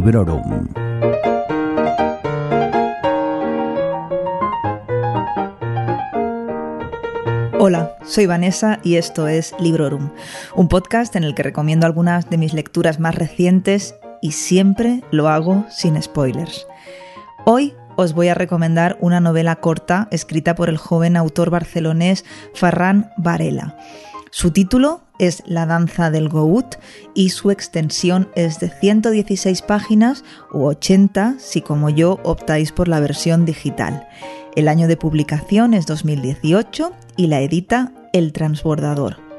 Librorum. Hola, soy Vanessa y esto es Librorum, un podcast en el que recomiendo algunas de mis lecturas más recientes y siempre lo hago sin spoilers. Hoy os voy a recomendar una novela corta escrita por el joven autor barcelonés Ferran Varela. Su título es La danza del Gout y su extensión es de 116 páginas u 80 si como yo optáis por la versión digital. El año de publicación es 2018 y la edita El Transbordador.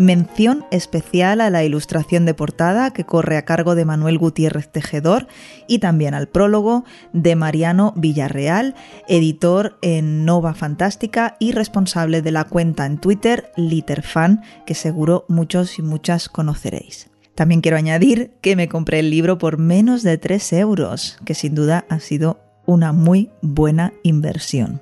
Mención especial a la ilustración de portada que corre a cargo de Manuel Gutiérrez Tejedor y también al prólogo de Mariano Villarreal, editor en Nova Fantástica y responsable de la cuenta en Twitter Literfan, que seguro muchos y muchas conoceréis. También quiero añadir que me compré el libro por menos de 3 euros, que sin duda ha sido una muy buena inversión.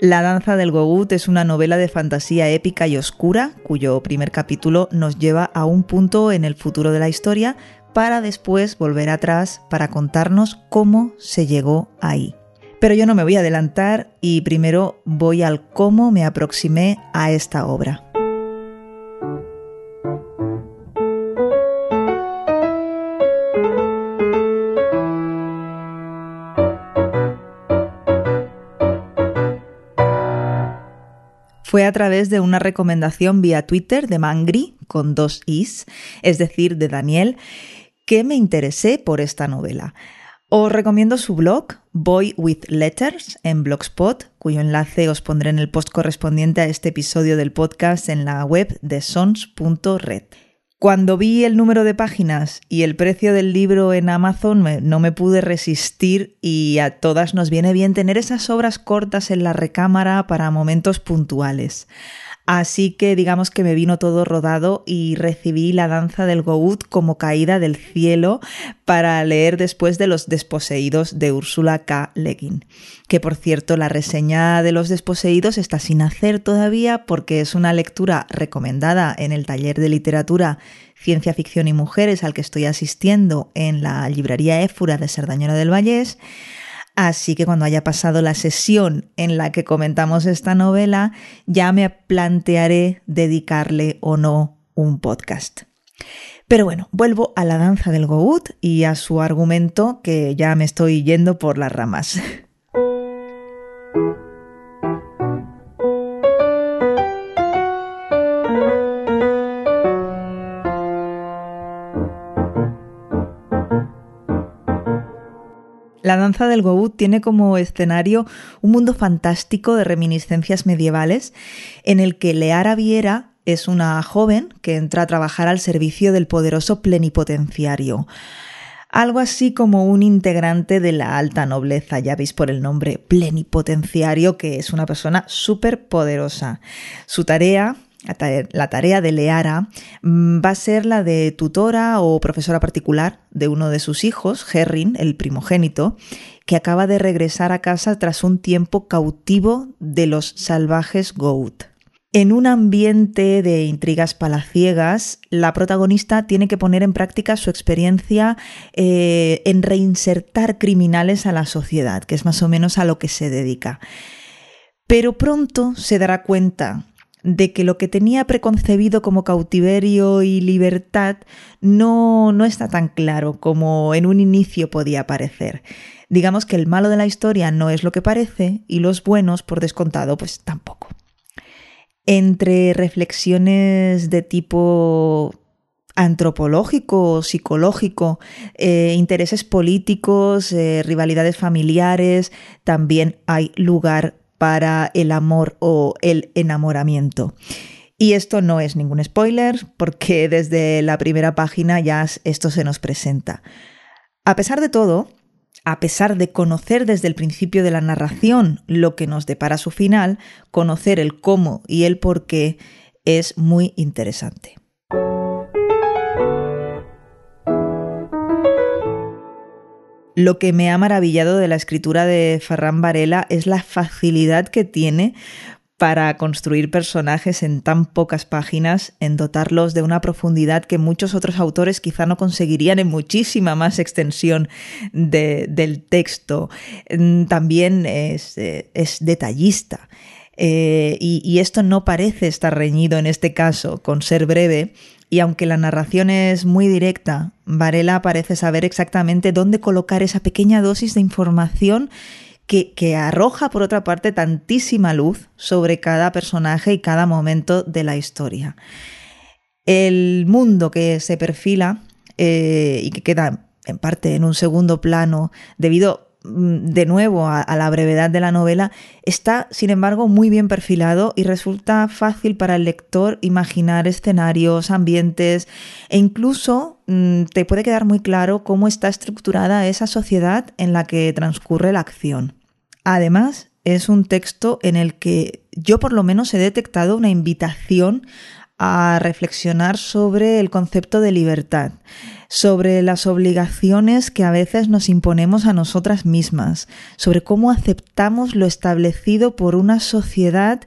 La danza del Gogut es una novela de fantasía épica y oscura, cuyo primer capítulo nos lleva a un punto en el futuro de la historia para después volver atrás para contarnos cómo se llegó ahí. Pero yo no me voy a adelantar y primero voy al cómo me aproximé a esta obra. Fue a través de una recomendación vía Twitter de Mangri, con dos is, es decir, de Daniel, que me interesé por esta novela. Os recomiendo su blog, Boy with Letters, en Blogspot, cuyo enlace os pondré en el post correspondiente a este episodio del podcast en la web de sons.red. Cuando vi el número de páginas y el precio del libro en Amazon, no me pude resistir y a todas nos viene bien tener esas obras cortas en la recámara para momentos puntuales. Así que digamos que me vino todo rodado y recibí la danza del Gout como caída del cielo para leer después de Los Desposeídos de Úrsula K. Le Guin. Que por cierto, la reseña de Los Desposeídos está sin hacer todavía porque es una lectura recomendada en el taller de literatura Ciencia Ficción y Mujeres al que estoy asistiendo en la librería Éfura de Sardañola del Vallés. Así que cuando haya pasado la sesión en la que comentamos esta novela, ya me plantearé dedicarle o no un podcast. Pero bueno, vuelvo a la danza del Gout y a su argumento que ya me estoy yendo por las ramas. La danza del Gout tiene como escenario un mundo fantástico de reminiscencias medievales en el que Leara Viera es una joven que entra a trabajar al servicio del poderoso plenipotenciario. Algo así como un integrante de la alta nobleza, ya veis por el nombre plenipotenciario, que es una persona súper poderosa. Su tarea la tarea de Leara mm, va a ser la de tutora o profesora particular de uno de sus hijos, Herrin, el primogénito, que acaba de regresar a casa tras un tiempo cautivo de los salvajes Gout. En un ambiente de intrigas palaciegas, la protagonista tiene que poner en práctica su experiencia eh, en reinsertar criminales a la sociedad, que es más o menos a lo que se dedica. Pero pronto se dará cuenta de que lo que tenía preconcebido como cautiverio y libertad no, no está tan claro como en un inicio podía parecer. Digamos que el malo de la historia no es lo que parece y los buenos, por descontado, pues tampoco. Entre reflexiones de tipo antropológico, psicológico, eh, intereses políticos, eh, rivalidades familiares, también hay lugar para el amor o el enamoramiento. Y esto no es ningún spoiler porque desde la primera página ya esto se nos presenta. A pesar de todo, a pesar de conocer desde el principio de la narración lo que nos depara su final, conocer el cómo y el por qué es muy interesante. Lo que me ha maravillado de la escritura de Ferran Varela es la facilidad que tiene para construir personajes en tan pocas páginas, en dotarlos de una profundidad que muchos otros autores quizá no conseguirían en muchísima más extensión del texto. Mm, también es, eh, detallista. Eh, y esto no parece estar reñido en este caso con ser breve, y aunque la narración es muy directa, Varela parece saber exactamente dónde colocar esa pequeña dosis de información que, arroja, por otra parte, tantísima luz sobre cada personaje y cada momento de la historia. El mundo que se perfila eh, y que queda en parte en un segundo plano debido de nuevo a, la brevedad de la novela, está, sin embargo, muy bien perfilado y resulta fácil para el lector imaginar escenarios, ambientes e incluso mm, te puede quedar muy claro cómo está estructurada esa sociedad en la que transcurre la acción. Además, es un texto en el que yo por lo menos he detectado una invitación a reflexionar sobre el concepto de libertad, sobre las obligaciones que a veces nos imponemos a nosotras mismas, sobre cómo aceptamos lo establecido por una sociedad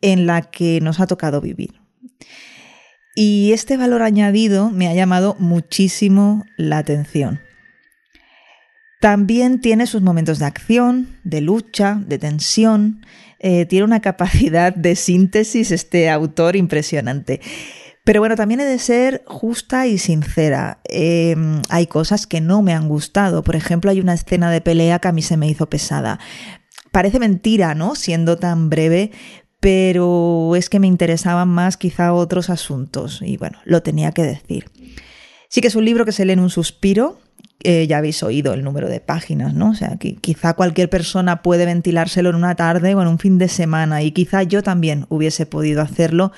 en la que nos ha tocado vivir. Y este valor añadido me ha llamado muchísimo la atención. También tiene sus momentos de acción, de lucha, de tensión. Eh, tiene una capacidad de síntesis este autor impresionante. Pero bueno, también he de ser justa y sincera. Em, hay cosas que no me han gustado. Por ejemplo, hay una escena de pelea que a mí se me hizo pesada. Parece mentira, ¿no? Siendo tan breve, pero es que me interesaban más quizá otros asuntos. Y bueno, lo tenía que decir. Sí que es un libro que se lee en un suspiro, eh, ya habéis oído el número de páginas, ¿no? O sea, que quizá cualquier persona puede ventilárselo en una tarde o en un fin de semana y quizá yo también hubiese podido hacerlo,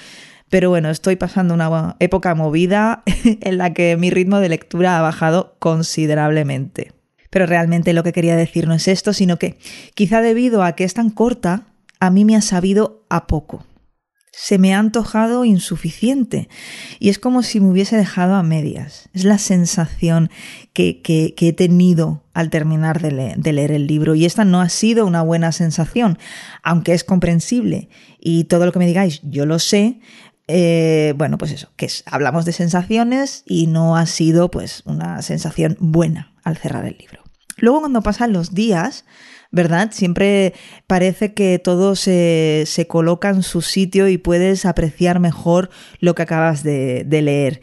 pero bueno, estoy pasando una época movida en la que mi ritmo de lectura ha bajado considerablemente. Pero realmente lo que quería decir no es esto, sino que quizá debido a que es tan corta, a mí me ha sabido a poco se me ha antojado insuficiente y es como si me hubiese dejado a medias. Es la sensación que, he tenido al terminar de, leer el libro y esta no ha sido una buena sensación, aunque es comprensible y todo lo que me digáis yo lo sé. Eh, bueno, pues eso, que hablamos de sensaciones y no ha sido pues una sensación buena al cerrar el libro. Luego cuando pasan los días, ¿verdad? Siempre parece que todo se, coloca en su sitio y puedes apreciar mejor lo que acabas de, leer.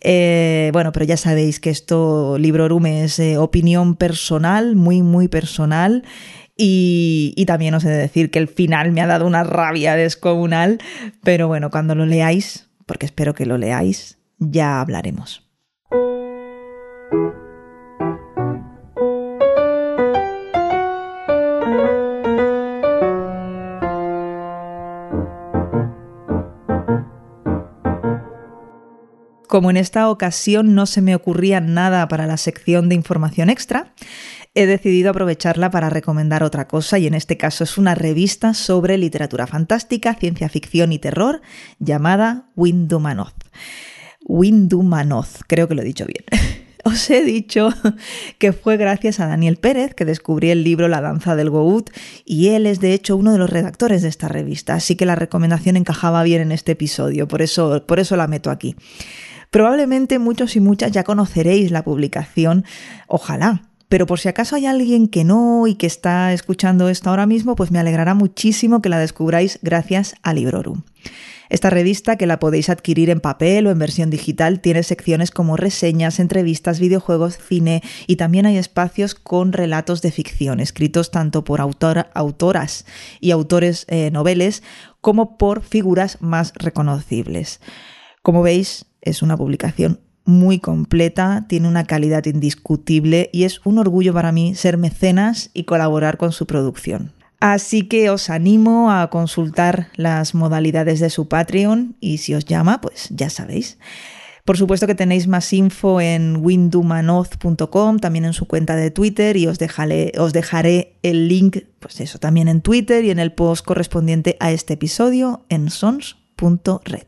Eh, bueno, pero ya sabéis que esto, Librorum, es eh, opinión personal, muy, muy personal. Y, y, también os he de decir que el final me ha dado una rabia descomunal, pero bueno, cuando lo leáis, porque espero que lo leáis, ya hablaremos. Como en esta ocasión no se me ocurría nada para la sección de información extra, he decidido aprovecharla para recomendar otra cosa y en este caso es una revista sobre literatura fantástica, ciencia ficción y terror llamada Windumanoz. Windumanoz, creo que lo he dicho bien. Os he dicho que fue gracias a Daniel Pérez que descubrí el libro La danza del Gout y él es de hecho uno de los redactores de esta revista, así que la recomendación encajaba bien en este episodio, por eso, por eso la meto aquí. Probablemente muchos y muchas ya conoceréis la publicación, ojalá. Pero por si acaso hay alguien que no y que está escuchando esto ahora mismo, pues me alegrará muchísimo que la descubráis gracias a Librorum. Esta revista, que la podéis adquirir en papel o en versión digital, tiene secciones como reseñas, entrevistas, videojuegos, cine y también hay espacios con relatos de ficción, escritos tanto por autoras y autores eh, noveles como por figuras más reconocibles. Como veis, es una publicación muy completa, tiene una calidad indiscutible y es un orgullo para mí ser mecenas y colaborar con su producción. Así que os animo a consultar las modalidades de su Patreon y si os llama, pues ya sabéis. Por supuesto que tenéis más info en windumanoz.com, también en su cuenta de Twitter y os dejaré, os dejaré el link, pues eso, también en Twitter y en el post correspondiente a este episodio en sons.red.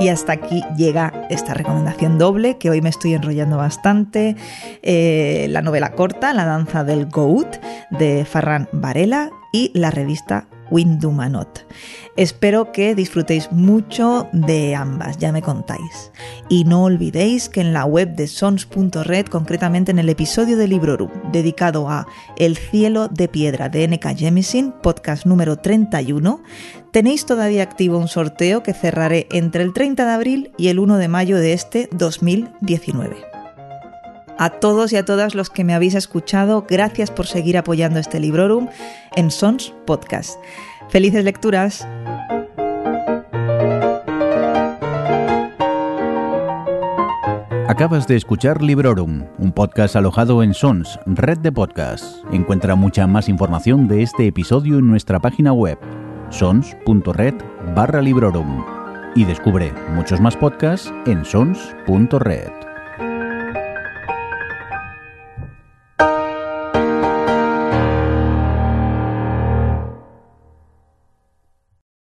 Y hasta aquí llega esta recomendación doble, que hoy me estoy enrollando bastante. Eh, la novela corta, La danza del Goat, de Farran Varela, y la revista Windumanot. Espero que disfrutéis mucho de ambas, ya me contáis. Y no olvidéis que en la web de sons.red, concretamente en el episodio de Librorum dedicado a El cielo de piedra de N.K. Jemisin, podcast número 31, tenéis todavía activo un sorteo que cerraré entre el 30 de abril y el 1 de mayo de este 2019. A todos y a todas los que me habéis escuchado, gracias por seguir apoyando este Librorum en Sons Podcast. Felices lecturas. Acabas de escuchar Librorum, un podcast alojado en Sons, red de podcasts. Encuentra mucha más información de este episodio en nuestra página web, sons.red barra Librorum. Y descubre muchos más podcasts en sons.red.